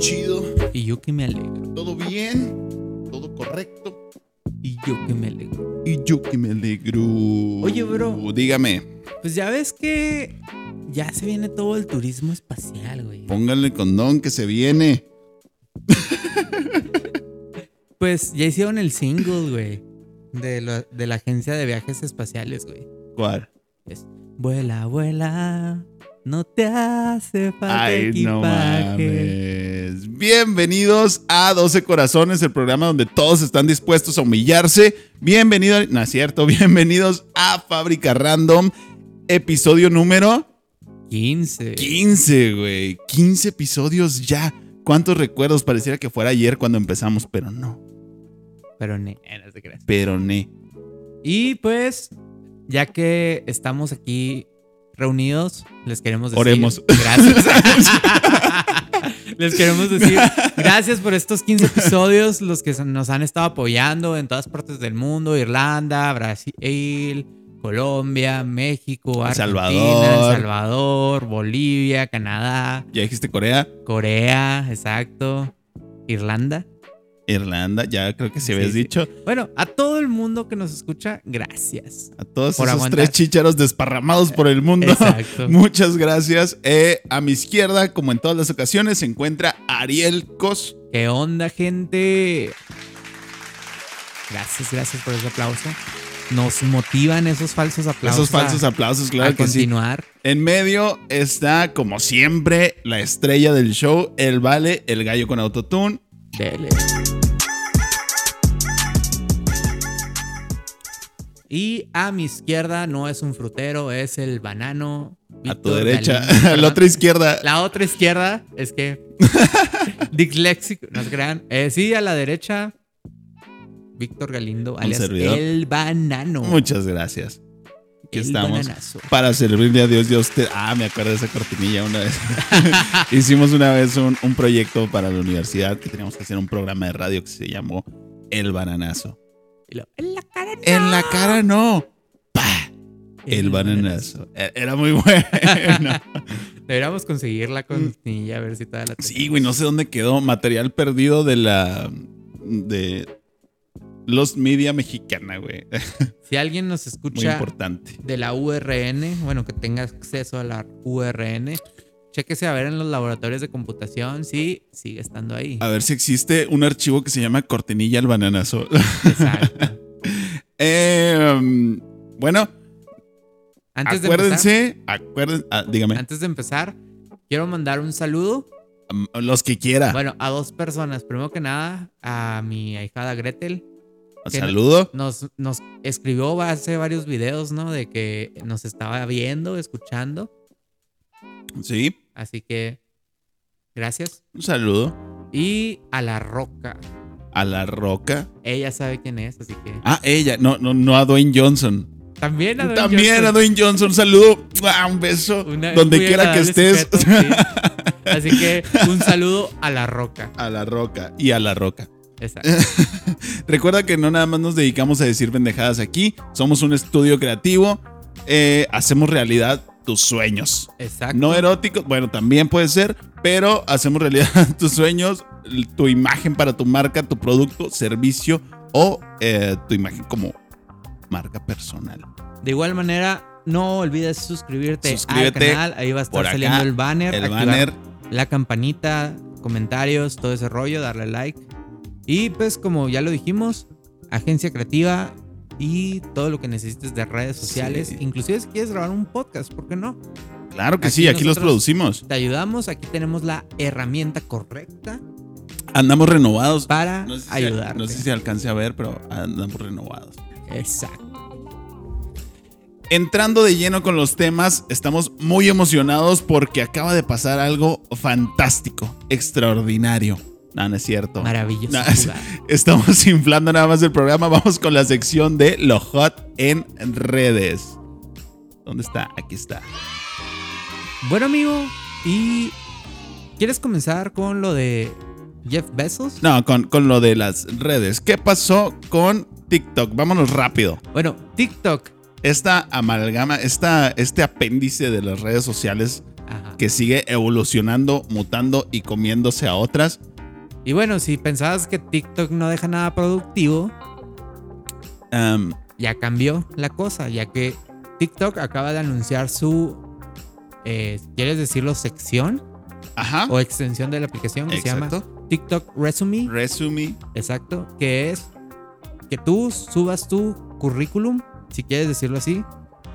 chido. Y yo que me alegro. ¿Todo bien? ¿Todo correcto? Y yo que me alegro. Y yo que me alegro. Oye, bro. Dígame, Pues ya ves que ya se viene todo el turismo espacial, güey. póngale condón que se viene. Pues ya hicieron el single, güey. De, lo- de la agencia de viajes espaciales, güey. ¿Cuál? Es vuela, vuela. No te hace falta Ay, no equipaje. mames. Bienvenidos a 12 Corazones, el programa donde todos están dispuestos a humillarse. Bienvenido, no es cierto, bienvenidos a Fábrica Random, episodio número 15. 15, güey. 15 episodios ya. ¿Cuántos recuerdos? Pareciera que fuera ayer cuando empezamos, pero no. Pero ne, no te creas. Pero ne. Y pues, ya que estamos aquí reunidos, les queremos decir. Oremos. Gracias. les queremos decir gracias por estos 15 episodios, los que nos han estado apoyando en todas partes del mundo: Irlanda, Brasil, Colombia, México, Argentina, Salvador. El Salvador, Bolivia, Canadá, ¿Ya dijiste Corea? Corea, exacto, Irlanda. Irlanda, ya creo que se Sí, habías sí. dicho. Bueno, a todo el mundo que nos escucha, gracias. A todos Por esos aguantar. tres chícharos desparramados por el mundo. Exacto. Muchas gracias. Eh, a mi izquierda, como en todas las ocasiones, se encuentra Ariel Cos. ¿Qué onda, gente? Gracias, gracias por ese aplauso. Nos motivan esos falsos aplausos. Esos falsos a, aplausos, a claro sí. continuar. En medio está, como siempre, la estrella del show, el Vale, el gallo con autotune. Dele. Y a mi izquierda no es un frutero, es el banano. A tu derecha, la otra izquierda. La otra izquierda es que. Disléxico, no se crean. Eh, sí, a la derecha. Víctor Galindo, alias el banano. Muchas gracias. Aquí El estamos bananazo. para servirle a Dios a usted. Ah, me acuerdo de esa cortinilla una vez. Hicimos una vez un, un proyecto para la universidad que teníamos que hacer un programa de radio que se llamó El Bananazo. Y lo- en la cara no. En la cara no. ¡Pah! El bananazo. E- Era muy bueno. Deberíamos conseguir la cortinilla a ver si todavía la Sí, güey, no sé dónde quedó. Material perdido de la. de. Los Media Mexicana, güey. Si alguien nos Muy escucha importante. de la URN, bueno, que tenga acceso a la URN, chéquese a ver en los laboratorios de computación si sigue estando ahí. A ver si existe un archivo que se llama Cortinilla al Bananazo. Exacto. Eh, um, bueno, Antes de empezar, acuérdense, acuérdense, ah, dígame, antes de empezar, quiero mandar un saludo, um, los que quiera. bueno, a dos personas. Primero que nada, a mi ahijada Gretel. Saludo. Nos, nos escribió hace varios videos, ¿no? De que nos estaba viendo, escuchando. Sí, Así que, gracias. un saludo Y a La Roca. a la roca. Ella sabe quién es, así que. Ah, ella, no, no, no a Dwayne Johnson. También a Dwayne También Johnson. a Dwayne Johnson, un saludo, ¡Ah, un beso, Una- donde quiera que estés. sujeto, sí. Así que un saludo a La Roca. a la roca y a la roca. Exacto. Recuerda que no nada más nos dedicamos a decir pendejadas aquí, somos un estudio creativo, eh, hacemos realidad tus sueños. Exacto. No eróticos, bueno, también puede ser, pero hacemos realidad tus sueños, tu imagen para tu marca, tu producto, servicio o eh, tu imagen como marca personal. De igual manera, no olvides suscribirte, Suscríbete al canal. Ahí va a estar acá, saliendo el banner. El banner, La campanita, comentarios, todo ese rollo, darle like. Y pues, como ya lo dijimos, agencia creativa y todo lo que necesites de redes sociales. Sí. Inclusive si quieres grabar un podcast, ¿por qué no? claro que Aquí sí, aquí los producimos. Te ayudamos. Aquí tenemos la herramienta correcta Andamos renovados. para No sé, si, ayudarte. no sé si alcance a ver, pero andamos renovados. Exacto. Entrando de lleno con los temas, estamos muy emocionados porque acaba de pasar algo fantástico, extraordinario. No, no es cierto. Maravilloso. No, es- lugar. Estamos inflando nada más el programa. Vamos con la sección de lo hot en redes. ¿Dónde está? Aquí está. Bueno, amigo, ¿y quieres comenzar con lo de Jeff Bezos? No, con, con lo de las redes. ¿Qué pasó con TikTok? Vámonos rápido. Bueno, TikTok Esta amalgama, esta, este apéndice de las redes sociales Ajá. que sigue evolucionando, mutando y comiéndose a otras. Y bueno, si pensabas que TikTok no deja nada productivo, ya cambió la cosa, ya que TikTok acaba de anunciar su, eh, ¿quieres decirlo? Sección ajá. o extensión de la aplicación que se llama Exacto. TikTok Resume. Resume. Exacto, que es que tú subas tu currículum, si quieres decirlo así,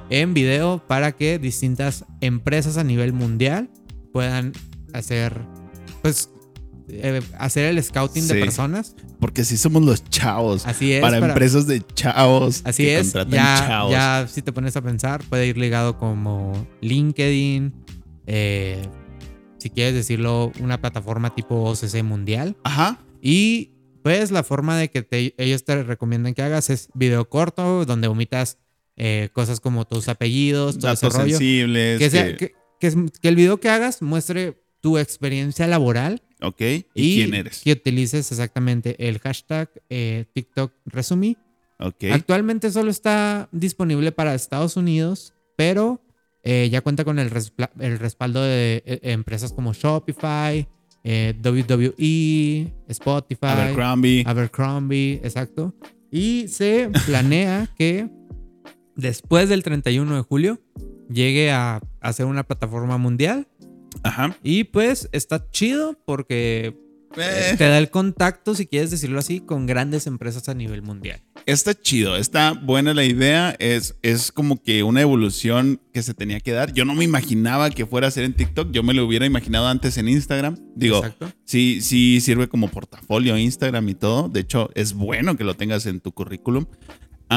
en video para que distintas empresas a nivel mundial puedan hacer, pues, eh, hacer el scouting de Sí. personas. Porque así somos los chavos. Así es. para, empresas de chavos. Así que es. Ya, chavos. ya, si te pones a pensar, puede ir ligado como LinkedIn, eh, si quieres decirlo, una plataforma tipo OCC mundial. Ajá. Y pues la forma de que te- ellos te recomiendan que hagas es video corto, donde omitas eh, cosas como tus apellidos, todo ese Datos rollo. sensibles. Que, sea- que- que- que es- que el video que hagas muestre tu experiencia laboral ok. ¿Y, quién eres? que utilices exactamente el hashtag eh, TikTok Resume. Ok. Actualmente solo está disponible para Estados Unidos, pero eh, ya cuenta con el, respaldo de eh, empresas como Shopify, eh, WWE, Spotify, Abercrombie. Abercrombie, exacto. Y se planea que después del 31 de julio llegue a, a ser una plataforma mundial. Ajá. Y pues está chido porque Eh, te da el contacto, si quieres decirlo así, con grandes empresas a nivel mundial. está chido, está buena la idea. Es, es como que una evolución que se tenía que dar. Yo no me imaginaba que fuera a ser en TikTok. Yo me lo hubiera imaginado antes en Instagram. Digo, Exacto. sí, sí sirve como portafolio Instagram y todo. De hecho, es bueno que lo tengas en tu currículum.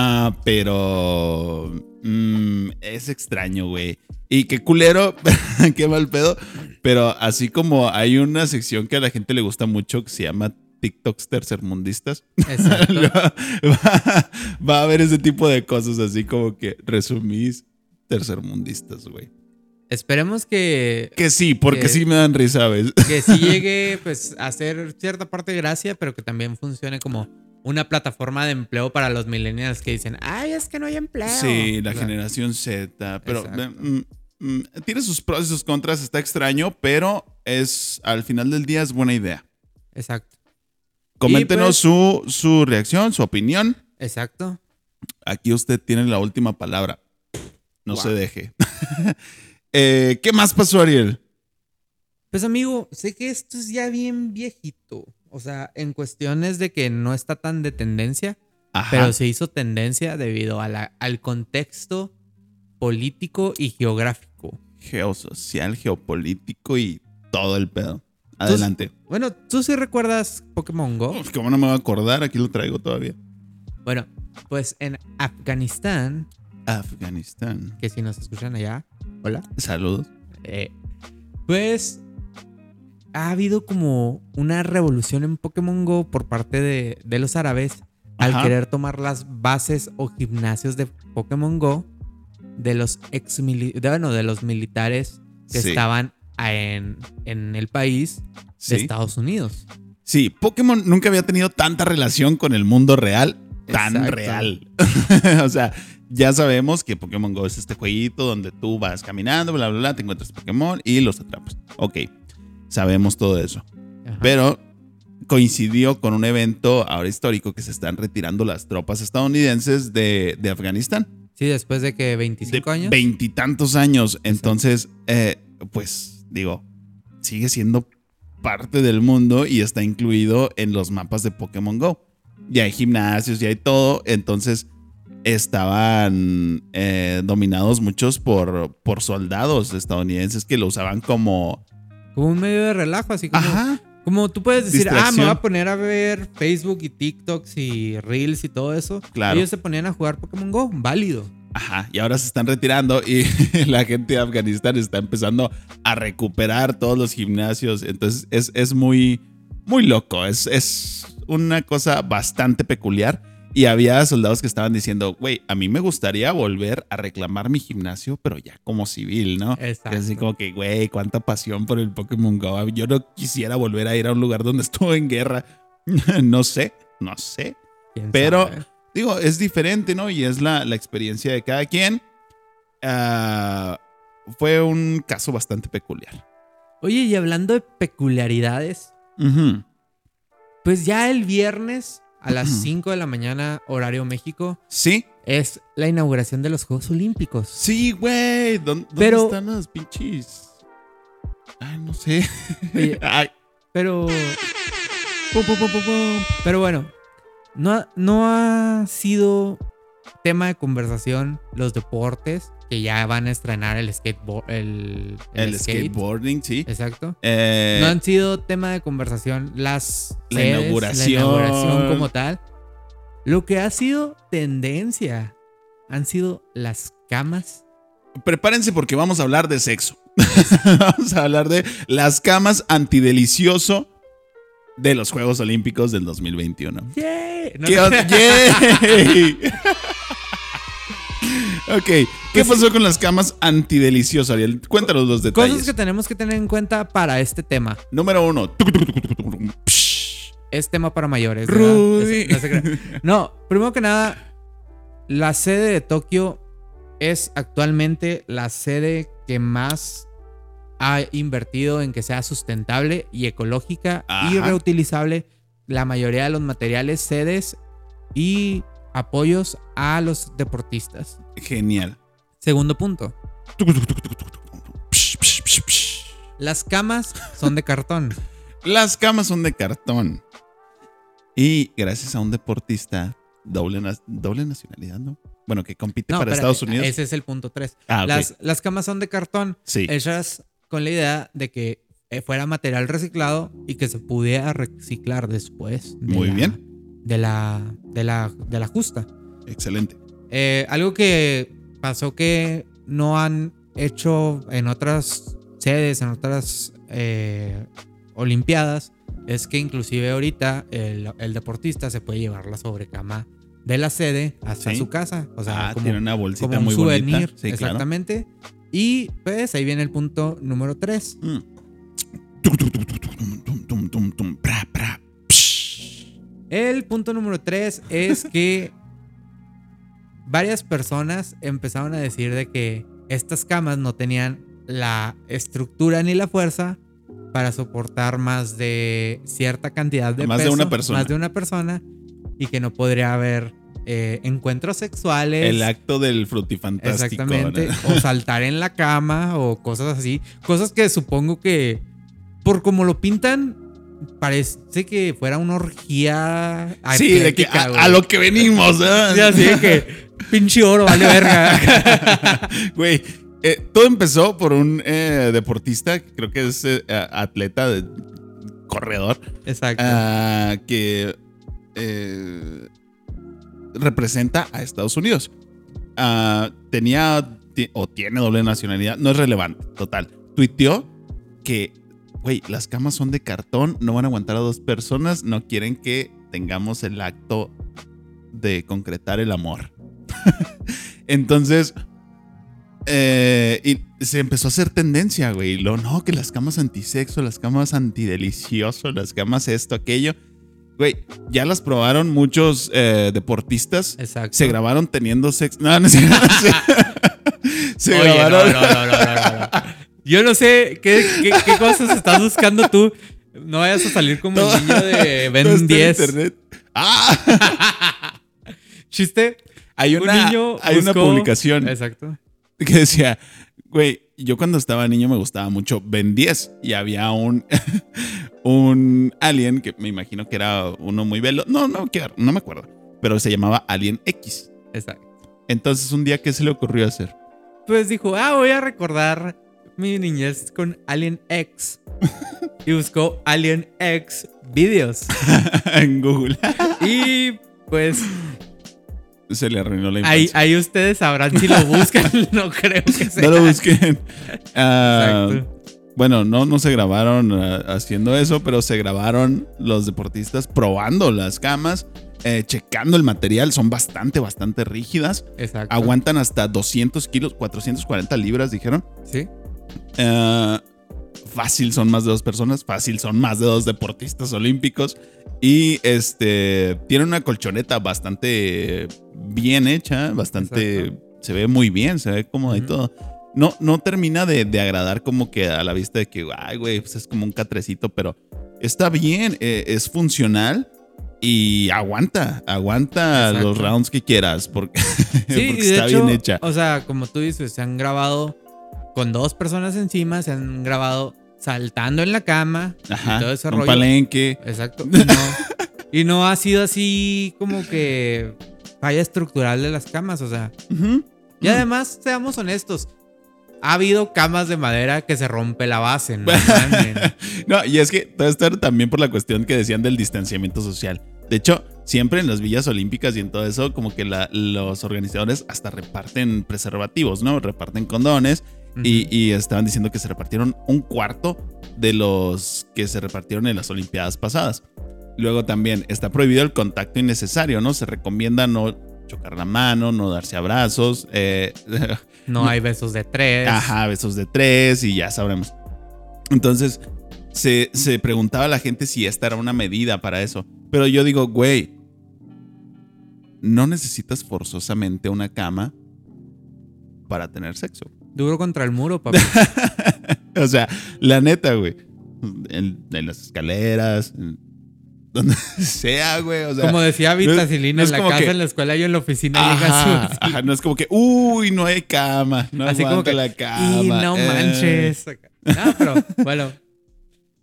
Ah, pero mm, es extraño, güey. Y qué culero, qué mal pedo. Pero así como hay una sección que a la gente le gusta mucho que se llama TikToks tercermundistas, Exacto. va, va a haber ese tipo de cosas así como que resumís tercermundistas, güey. Esperemos que, Que sí, porque Que- sí me dan risa, ¿sabes? que sí llegue pues, a hacer cierta parte de gracia, pero que también funcione como una plataforma de empleo para los millennials que dicen, ay, es que no hay empleo. Sí, la O sea, generación Z, pero Exacto. mm, mm, tiene sus pros y sus contras, está extraño, pero es al final del día es buena idea. Exacto. Coméntenos pues- su, su reacción, su opinión. Exacto. Aquí usted tiene la última palabra. No Wow. se deje. Eh, ¿Qué más pasó, Ariel? Pues amigo, sé que esto es ya bien viejito. O sea, en cuestiones de que no está tan de tendencia, Ajá. pero se hizo tendencia debido a la- al contexto político y geográfico. Geosocial, geopolítico y todo el pedo. Adelante. Bueno, ¿tú sí recuerdas Pokémon Go? ¿Cómo no me va a acordar? Aquí lo traigo todavía. Bueno, pues en Afganistán, Afganistán. que si nos escuchan allá, hola, Saludos. eh, pues ha habido como una revolución en Pokémon Go por parte de, de los árabes al Ajá. querer tomar las bases o gimnasios de Pokémon Go de los ex de, bueno, de los militares que Sí. estaban en, en el país de Sí. Estados Unidos. Sí, Pokémon nunca había tenido tanta relación con el mundo real, tan Exacto. real. o sea, ya sabemos que Pokémon Go es este jueguito donde tú vas caminando, bla, bla, bla, te encuentras Pokémon y los atrapas. Ok, sabemos todo eso. Ajá. Pero coincidió con un evento ahora histórico que se están retirando las tropas estadounidenses de, de Afganistán. sí, después de que 25 de años. Veintitantos años. Entonces, eh, pues digo, sigue siendo parte del mundo y está incluido en los mapas de Pokémon Go. Ya hay gimnasios, ya hay todo. Entonces, estaban eh, dominados muchos por, por soldados estadounidenses que lo usaban como... Como un medio de relajo, así como, Ajá. como tú puedes decir, ah, me voy a poner a ver Facebook y TikToks y Reels y todo eso. Claro. Ellos se ponían a jugar Pokémon Go, válido. Ajá, y ahora se están retirando y la gente de Afganistán está empezando a recuperar todos los gimnasios. Entonces es, es muy, muy loco. Es, es una cosa bastante peculiar. Y había soldados que estaban diciendo, güey, a mí me gustaría volver a reclamar mi gimnasio, pero ya como civil, ¿no? Exacto. Así como que, güey, cuánta pasión por el Pokémon Go. Yo no quisiera volver a ir a un lugar donde estuvo en guerra. no sé, no sé. ¿Quién Pero- sabe? Digo, es diferente, ¿no? Y es la, la experiencia de cada quien. Ah, fue un caso bastante peculiar. Oye, y hablando de peculiaridades, pues ya el viernes a las 5 de la mañana, horario México, Sí, es la inauguración de los Juegos Olímpicos. sí, güey. ¿Dónde, dónde Pero- están las pinches? Ay, no sé. Oye, Ay, pero. Pum, pum, pum, pum, pum. Pero bueno, no no ha sido tema de conversación los deportes que ya van a estrenar el skateboard. El, el, skate. skateboarding, sí. Exacto. Eh, no han sido tema de conversación las La sedes, inauguración. la inauguración como tal. Lo que ha sido tendencia han sido las camas. Prepárense porque vamos a hablar de sexo. vamos a hablar de las camas antidelicioso de los Juegos Olímpicos del 2021. ¡Yay! No, ¿Qué no. ok, ¿qué pasó con las camas antidelicioso, Ariel? Cuéntanos los detalles. Cosas que tenemos que tener en cuenta para este tema. Número uno. Es tema para mayores. Rudy. No, se crea. No, primero que nada, la sede de Tokio es actualmente la sede que más ha invertido en que sea sustentable y ecológica y reutilizable la mayoría de los materiales, sedes y apoyos a los deportistas. Genial. Segundo punto, las camas son de cartón. Las camas son de cartón. Y gracias a un deportista doble, doble nacionalidad, ¿no? Bueno, que compite No, para espérate, Estados Unidos. Ese es el punto 3. Ah, ok. las, las camas son de cartón. Sí. hechas con la idea de que eh, fuera material reciclado y que se pudiera reciclar después. de Muy la- bien. De la, de la, de la justa. Excelente. Eh, algo que pasó que no han hecho en otras sedes, en otras eh, Olimpiadas, es que inclusive ahorita el, el deportista se puede llevar la sobrecama de la sede hasta Sí. su casa. O sea, ah, como, tiene una bolsita como un muy souvenir. bonita. Sí, claro. exactamente. Y pues ahí viene el punto número 3. Mm. El punto número 3 es que varias personas empezaron a decir de que estas camas no tenían la estructura ni la fuerza para soportar más de cierta cantidad de Más de una persona. Más de una persona y que no podría haber eh, encuentros sexuales. El acto del frutifantástico. Exactamente. ¿no? O saltar en la cama o cosas así. Cosas que supongo que, por como lo pintan, parece que fuera una orgía. Sí, de que a, lo que venimos, ¿eh? Sí, así de que pinche oro, vale verga. Güey, eh, todo empezó por un eh, deportista, creo que es eh, atleta, de, corredor, Exacto. ah, que representa a Estados Unidos. Ah, tenía o tiene doble nacionalidad, no es relevante, total. Tuiteó que, güey, las camas son de cartón, no van a aguantar a dos personas, no quieren que tengamos el acto de concretar el amor. Entonces, eh, y se empezó a hacer tendencia, güey. Lo no, que las camas antisexo, las camas antidelicioso, las camas esto, aquello. Güey, ya las probaron muchos eh, deportistas. Exacto. Se grabaron teniendo sexo. No, no Se, se Oye, no, grabaron. no, no, no, no, no, no. Yo no sé qué, qué, qué cosas estás buscando tú. No vayas a salir como el niño de Ben está en 10. internet. Ah, Chiste. hay Un una, niño hay una publicación Exacto. que decía, güey, yo cuando estaba niño me gustaba mucho Ben 10 y había un, un alien que me imagino que era uno muy velo. No, no, no me acuerdo, pero se llamaba Alien X. Exacto. Entonces, un día, ¿qué se le ocurrió hacer? Pues dijo, ah, voy a recordar mi niñez con Alien X. y buscó Alien X videos. en Google. Y pues Se le arruinó la ahí, infancia. ahí ustedes sabrán si lo buscan. no creo que sea. no lo busquen. Exacto. bueno, no, no se grabaron ah, haciendo eso, pero se grabaron los deportistas probando las camas, eh, checando el material. Son bastante, bastante rígidas. Exacto. Aguantan hasta 200 kilos, 440 libras, dijeron. Sí. Eh, fácil son más de dos personas, fácil son más de dos deportistas olímpicos. Y este tiene una colchoneta bastante bien hecha, bastante. Exacto. Se ve muy bien, se ve cómoda y todo. no, no termina de, de agradar como que a la vista de que, ay, güey, pues es como un catrecito, pero está bien, eh, es funcional y aguanta, aguanta Exacto. los rounds que quieras porque, Sí, está hecho, bien hecha. O sea, como tú dices, se han grabado con dos personas encima, se han grabado saltando en la cama Ajá, y todo ese un rollo. palenque. Exacto. Y no, y no ha sido así como que falla estructural de las camas, o sea. Ujú. Y además, seamos honestos. Ha habido camas de madera que se rompe la base, no. No, y es que todo esto era también por la cuestión que decían del distanciamiento social. De hecho, siempre en las villas olímpicas y en todo eso, como que la- los organizadores hasta reparten preservativos, ¿no? Reparten condones y, y estaban diciendo que se repartieron un cuarto de los que se repartieron en las Olimpiadas pasadas. Luego también está prohibido el contacto innecesario, ¿no? Se recomienda no chocar la mano, no darse abrazos, eh, No hay besos de tres. Ajá, besos de tres y ya sabremos. Entonces, se, se preguntaba a la gente si esta era una medida para eso. Pero yo digo, güey, no necesitas forzosamente una cama para tener sexo. Duro contra el muro, papá. o sea, la neta, güey. En, en las escaleras, en donde sea, güey. O sea, como decía Vitacilina no en la casa, que- en la escuela, yo en la oficina. Ajá, ajá, no es como que, uy, no hay cama, no así como que. la cama. Y no eh". manches. No, pero bueno.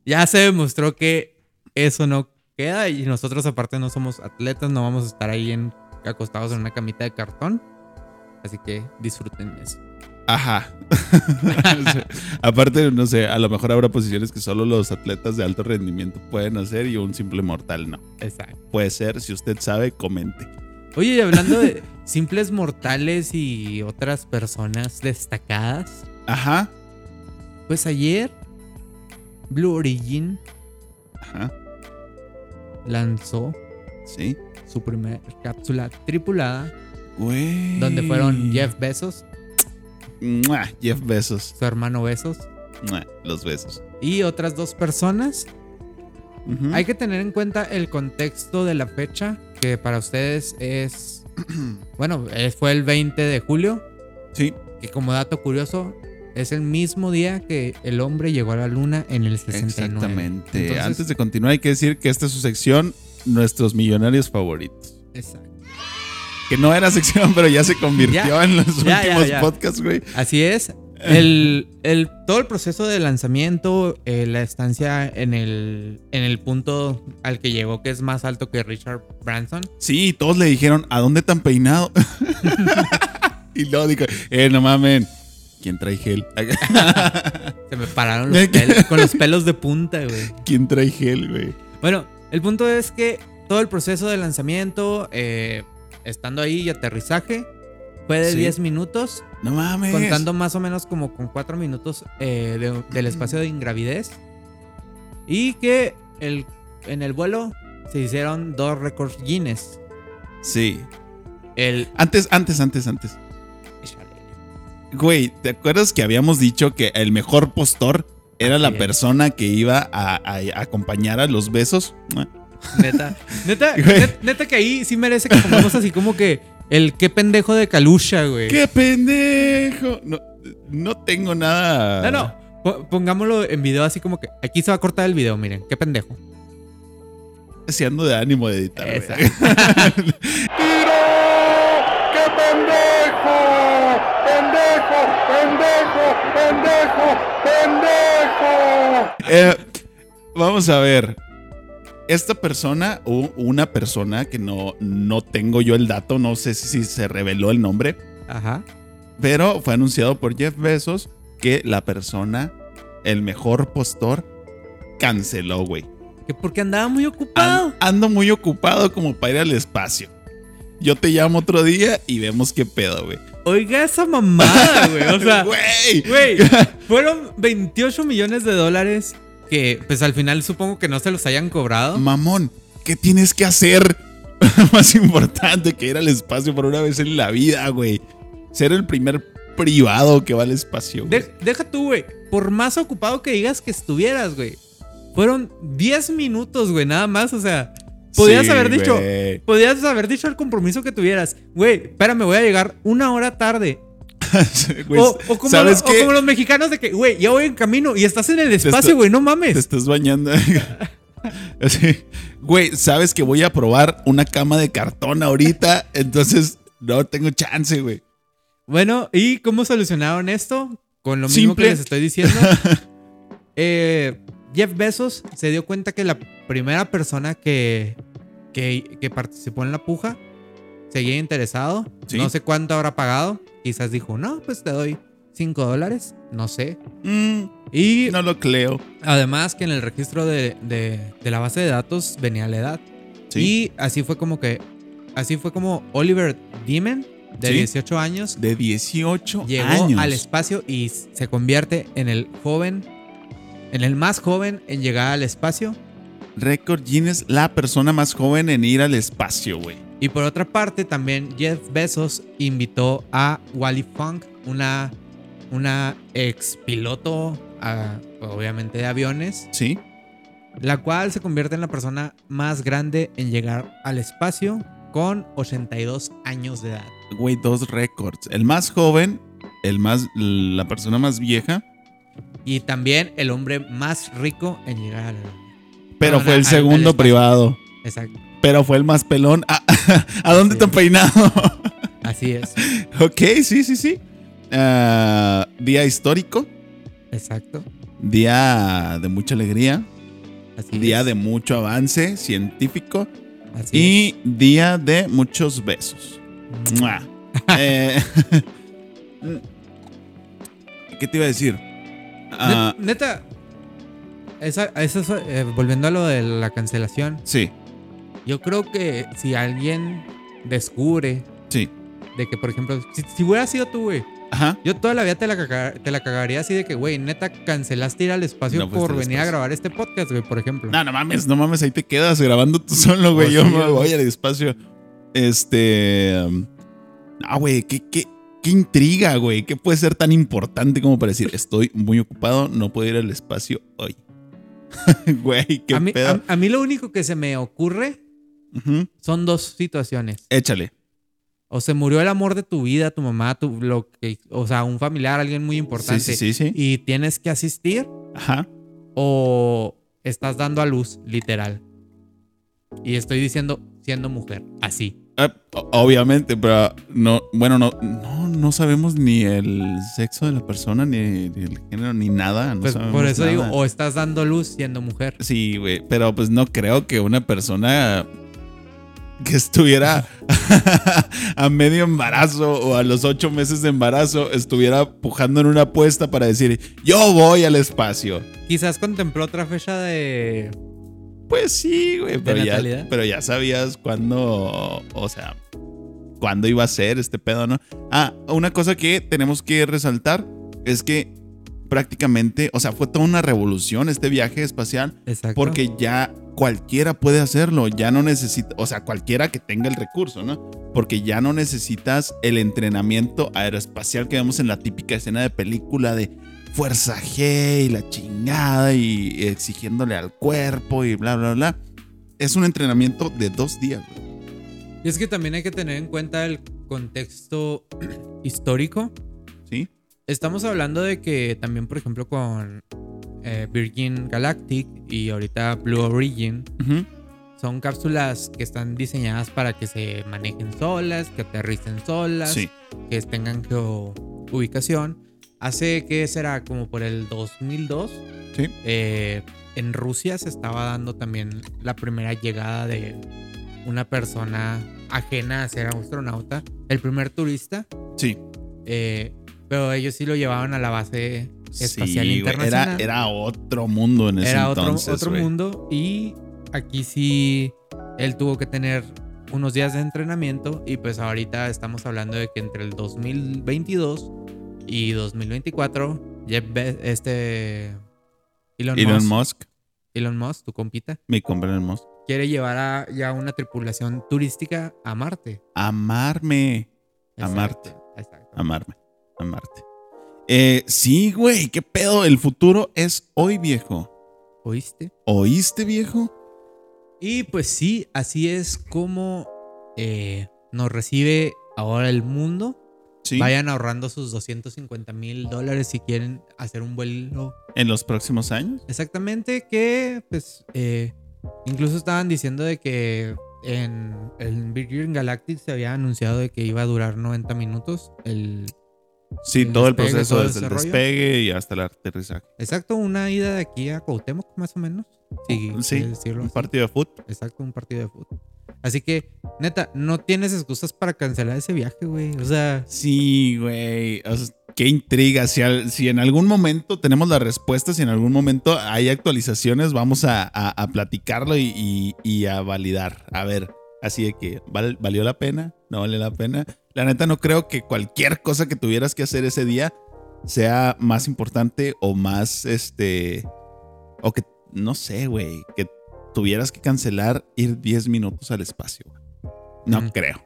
Ya se demostró que eso no queda. Y nosotros, aparte, no somos atletas, no vamos a estar ahí en, acostados en una camita de cartón. Así que disfruten eso. Ajá. Aparte, no sé, a lo mejor habrá posiciones que solo los atletas de alto rendimiento pueden hacer y un simple mortal no. Exacto. Puede ser, si usted sabe, comente. Oye, y hablando de simples mortales y otras personas destacadas, Ajá. pues ayer Blue Origin Ajá. lanzó Sí. su primera cápsula tripulada, Güey. donde fueron Jeff Bezos, Mua, Jeff Besos. su hermano Bezos Mua, Los besos. y otras dos personas. Hay que tener en cuenta el contexto de la fecha, que para ustedes es, bueno, eh, fue el 20 de julio, Sí. que como dato curioso, es el mismo día que el hombre llegó a la luna en el 69. Exactamente. Entonces- Antes de continuar, hay que decir que esta es su sección, nuestros millonarios favoritos. Exacto. Que no era sección, pero ya se convirtió Ya. en los Ya, últimos ya. podcasts, güey. Así es. El, el- todo el proceso de lanzamiento, eh, la estancia en el, en el punto al que llegó, que es más alto que Richard Branson. Sí, todos le dijeron, ¿a dónde tan peinado? y luego dijo, eh, no mamen. ¿Quién trae gel? Se me pararon los pelos, con los pelos de punta, güey. ¿Quién trae gel, güey? Bueno, el punto es que todo el proceso de lanzamiento, eh, estando ahí y aterrizaje, fue de Sí. 10 minutos, No mames. contando más o menos como con 4 minutos eh, de- del espacio de ingravidez. Y que el, en el vuelo se hicieron dos récords Guinness. Sí. El. Antes, antes, antes, antes. Güey, ¿te acuerdas que habíamos dicho que el mejor postor era la persona que iba a, a- a acompañar a los besos? Neta, neta, net- neta que ahí sí merece que pongamos así como que el qué pendejo de Kalusha, güey. ¡Qué pendejo! No, no tengo nada. No, no. po- Pongámoslo en video así como que aquí se va a cortar el video, miren, qué pendejo. Si ando de ánimo de editar. ¡Tiro! ¡Qué pendejo! ¡Pendejo! ¡Pendejo! ¡Pendejo! ¡Pendejo! Eh, vamos a ver. Esta persona, o una persona que no, no tengo yo el dato, no sé si, se reveló el nombre, Ajá. pero fue anunciado por Jeff Bezos que la persona, el mejor postor, canceló, güey. Que porque andaba muy ocupado. An- ando muy ocupado como para ir al espacio. Yo te llamo otro día y vemos qué pedo, güey. Oiga esa mamada, güey. O sea, güey. güey, fueron 28 millones de dólares que pues al final supongo que no se los hayan cobrado. Mamón, ¿qué tienes que hacer? Más importante que ir al espacio por una vez en la vida, güey. Ser el primer privado que va al espacio. güey. De- deja tú, güey. Por más ocupado que digas que estuvieras, güey. Fueron 10 minutos, güey, nada más. O sea, podías Sí, haber dicho. Podías haber dicho el compromiso que tuvieras. Güey, espérame, voy a llegar una hora tarde. Güey, o, o como, ¿Sabes o qué? como los mexicanos de que, güey, ya voy en camino y estás en el espacio, güey, no Te mames. estás bañando. Así, güey, sabes que voy a probar una cama de cartón ahorita, entonces no tengo chance, güey. Bueno, ¿y cómo solucionaron esto? Con lo mismo Simple. que les estoy diciendo. Eh, Jeff Bezos se dio cuenta que la primera persona que, que, que participó en la puja seguía interesado. Sí. No sé cuánto habrá pagado. Quizás dijo, no, pues te doy 5 dólares. No sé. Mm, Y no lo creo. además que en el registro de, de- de la base de datos venía la edad. Sí. Y así fue como que... Así fue como Oliver Demon, de Sí. 18 años, De 18 llegó años. al espacio y se convierte en el joven, en el más joven en llegar al espacio. Récord Guinness, la persona más joven en ir al espacio, güey. Y por otra parte, también Jeff Bezos invitó a Wally Funk, una, una ex piloto, obviamente de aviones, Sí. la cual se convierte en la persona más grande en llegar al espacio con 82 años de edad. Güey, dos récords. El más joven, el más, la persona más vieja, Y también el hombre más rico en llegar al... pero fue el segundo privado. Exacto, Pero fue el más pelón. Ah, ¿A dónde Sí. te han peinado? así es, ok, sí, sí, sí. Ah, día histórico. exacto. Día de mucha alegría. Así Día es, de mucho avance científico. así Y día de muchos besos. es. Mua. Eh, ¿Qué te iba a decir? Ah, Net- Neta, esa, esa- eh, volviendo a lo de la cancelación, sí, yo creo que si alguien descubre sí. de que, por ejemplo, si, si hubiera sido tú, güey, Ajá. yo toda la vida te la, caga- te la cagaría así de que, güey, neta, cancelaste ir al espacio No fuiste por venir a grabar este podcast, güey, por ejemplo. No, no mames, no mames, ahí te quedas grabando tú solo, güey. Oh, Yo sí, me voy al espacio. Este. Ah, güey, ¿qué, qué, qué intriga, güey. ¿Qué puede ser tan importante como para decir, estoy muy ocupado, no puedo ir al espacio hoy? Güey, qué a, mí, pedo. a- a mí lo único que se me ocurre Son dos situaciones. Échale. O se murió el amor de tu vida, tu mamá, tu, lo que, o sea, un familiar, alguien muy importante. sí, sí, sí. Y tienes que asistir Ajá. o estás dando a luz, literal. Y estoy diciendo siendo mujer, así. Ah, obviamente, pero no, bueno, no, no, no sabemos ni el sexo de la persona, ni, ni el género, ni nada. no Pues por eso digo, o estás dando luz siendo mujer. Sí, güey, pero pues no creo que una persona que estuviera a medio embarazo o a los ocho meses de embarazo estuviera pujando en una apuesta para decir, yo voy al espacio. Quizás contempló otra fecha de... Pues sí, güey, pero ya, pero ya sabías cuándo, o sea, cuándo iba a ser este pedo, ¿no? Ah, una cosa que tenemos que resaltar es que prácticamente, o sea, fue toda una revolución este viaje espacial Exacto. porque ya cualquiera puede hacerlo, ya no necesita, o sea, cualquiera que tenga el recurso, ¿no? Porque ya no necesitas el entrenamiento aeroespacial que vemos en la típica escena de película de fuerza G y la chingada y exigiéndole al cuerpo y bla, bla, bla. Es un entrenamiento de dos días, güey. Y es que también hay que tener en cuenta el contexto histórico. Estamos hablando de que también, por ejemplo, con eh, Virgin Galactic y ahorita Blue Origin, son cápsulas que están diseñadas para que se manejen solas, que aterricen solas, Sí, que tengan ubicación. Hace que será como por el 2002, sí. eh, en Rusia se estaba dando también la primera llegada de una persona ajena a ser astronauta, el primer turista, Sí. eh, pero ellos sí lo llevaban a la base espacial Sí, internacional. Era, era otro mundo en ese Era otro, entonces. otro güey. mundo y aquí sí él tuvo que tener unos días de entrenamiento y pues ahorita estamos hablando de que entre el 2022 y 2024 Jeff Be- este Elon, Elon Musk, Musk, Elon Musk, tu compita, mi compa Elon Musk. quiere llevar a ya una tripulación turística a Marte. Amarme. A Exacto, Marte. Exacto. Amarme. Amarte. Eh, sí, güey, qué pedo. El futuro es hoy, viejo. ¿Oíste? ¿Oíste, viejo? Y pues sí, así es como eh, nos recibe ahora el mundo. Sí. vayan ahorrando sus 250 mil dólares si quieren hacer un vuelo En los próximos años. Exactamente, que pues eh, incluso estaban diciendo de que en el Virgin Galactic se había anunciado de que iba a durar 90 minutos. El, Sí, El todo el proceso todo desde el despegue y hasta el aterrizaje. exacto, una ida de aquí a Cuauhtémoc más o menos. Sí, Sí, un partido de fútbol. Exacto, un partido de fútbol. Así que, neta, no tienes excusas para cancelar ese viaje, güey. O sea, Sí, güey. O sea, qué intriga. Si, al- si en algún momento tenemos la respuesta, si en algún momento hay actualizaciones, vamos a, a- a platicarlo y, y- y a validar. A ver, así de que ¿val- valió la pena, no vale la pena. La neta no creo que cualquier cosa que tuvieras que hacer ese día sea más importante o más, este, o que, no sé, güey, que tuvieras que cancelar ir 10 minutos al espacio. güey. No creo.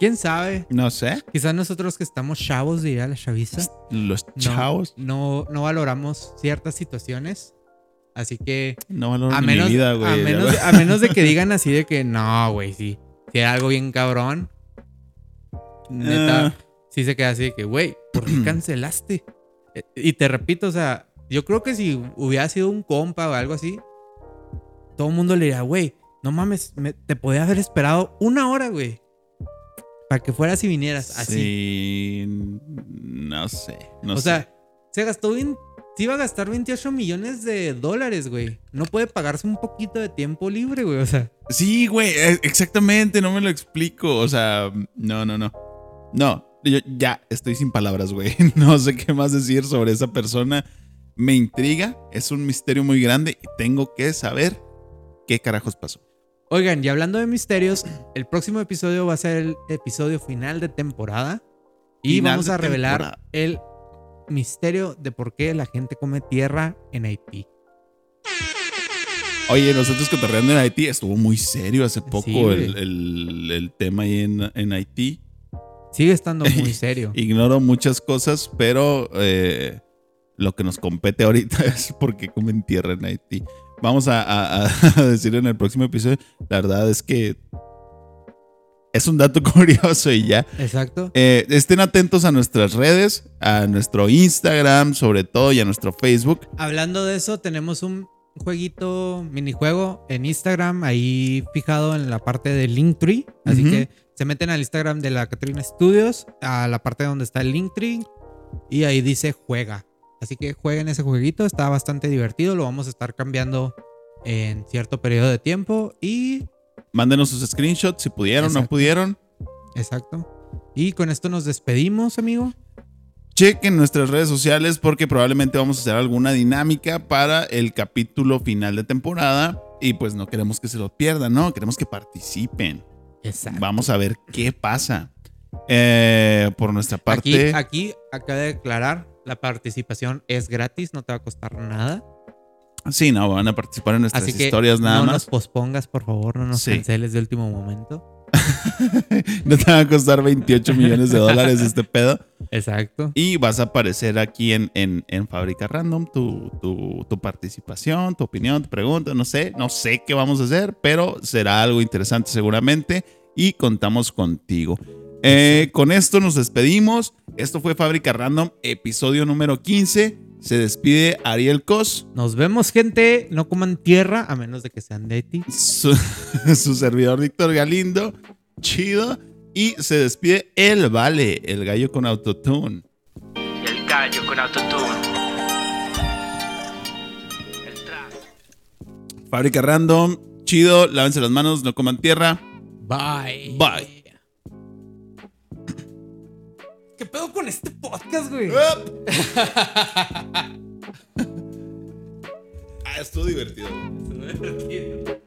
quién sabe. No sé. Quizás nosotros que estamos chavos, diría la chaviza. Los chavos. No, no valoramos ciertas situaciones. Así que No valoro a menos, mi vida, a, güey. menos, a menos de que digan así de que no, güey, sí. Era algo bien cabrón. Neta, Ah. sí se queda así de que, güey, ¿por qué cancelaste? Eh, Y te repito, o sea, yo creo que si hubiera sido un compa o algo así, todo el mundo le diría, güey, no mames, me- te podía haber esperado una hora, güey. Para que fueras y vinieras así. Sí, no sé. No o sé. sea, se gastó bien. Se iba a gastar 28 millones de dólares, güey. No puede pagarse un poquito de tiempo libre, güey. O sea, Sí, güey, eh, exactamente, no me lo explico. O sea, no, no, no. No, yo ya estoy sin palabras, güey. No sé qué más decir sobre esa persona. Me intriga, es un misterio muy grande y tengo que saber qué carajos pasó. oigan, y hablando de misterios, el próximo episodio va a ser el episodio final de temporada. Y Final vamos a revelar temporada. el misterio de por qué la gente come tierra en Haití. Oye, nosotros cotorreando en Haití estuvo muy serio hace poco Sí, el, el- el tema ahí en, en Haití. Sigue estando muy serio. Ignoro muchas cosas, pero eh, lo que nos compete ahorita es porque comen tierra en Haití. Vamos a, a- a decir en el próximo episodio. La verdad es que es un dato curioso y ya. Exacto. Eh, estén atentos a nuestras redes, a nuestro Instagram, sobre todo, y a nuestro Facebook. Hablando de eso, tenemos un jueguito, minijuego en Instagram, ahí fijado en la parte de Linktree. Así que se meten al Instagram de la Catrina Studios, a la parte donde está el Linktree, y ahí dice juega. Así que jueguen ese jueguito, está bastante divertido, lo vamos a estar cambiando en cierto periodo de tiempo y... Mándenos sus screenshots si pudieron o no pudieron. Exacto. Y con esto nos despedimos, amigo. Chequen nuestras redes sociales porque probablemente vamos a hacer alguna dinámica para el capítulo final de temporada. Y pues no queremos que se lo pierdan, ¿no? Queremos que participen. Exacto. Vamos a ver qué pasa. Eh, por nuestra Aquí, parte, aquí acaba de declarar, la participación es gratis, no te va a costar nada. Sí, no, van a participar en nuestras Así que historias nada no nos más. pospongas, por favor, no nos Sí. canceles de último momento. no te va a costar 28 millones de dólares este pedo. Exacto. Y vas a aparecer aquí en, en, en Fábrica Random tu, tu, tu participación, tu opinión, tu pregunta, no sé, no sé qué vamos a hacer, pero será algo interesante seguramente y contamos contigo. Eh, con esto nos despedimos. Esto fue Fábrica Random, episodio número 15. Se despide Ariel Cos, Nos vemos, gente. No coman tierra a menos de que sean de ti. su, su servidor Víctor Galindo, chido. Y se despide El Vale, el gallo con autotune. El gallo con autotune. El track. Fábrica Random, chido, lávense las manos, no coman tierra. Bye. Bye. Pedo con este podcast, güey? Ah, estuvo divertido. Me divertido.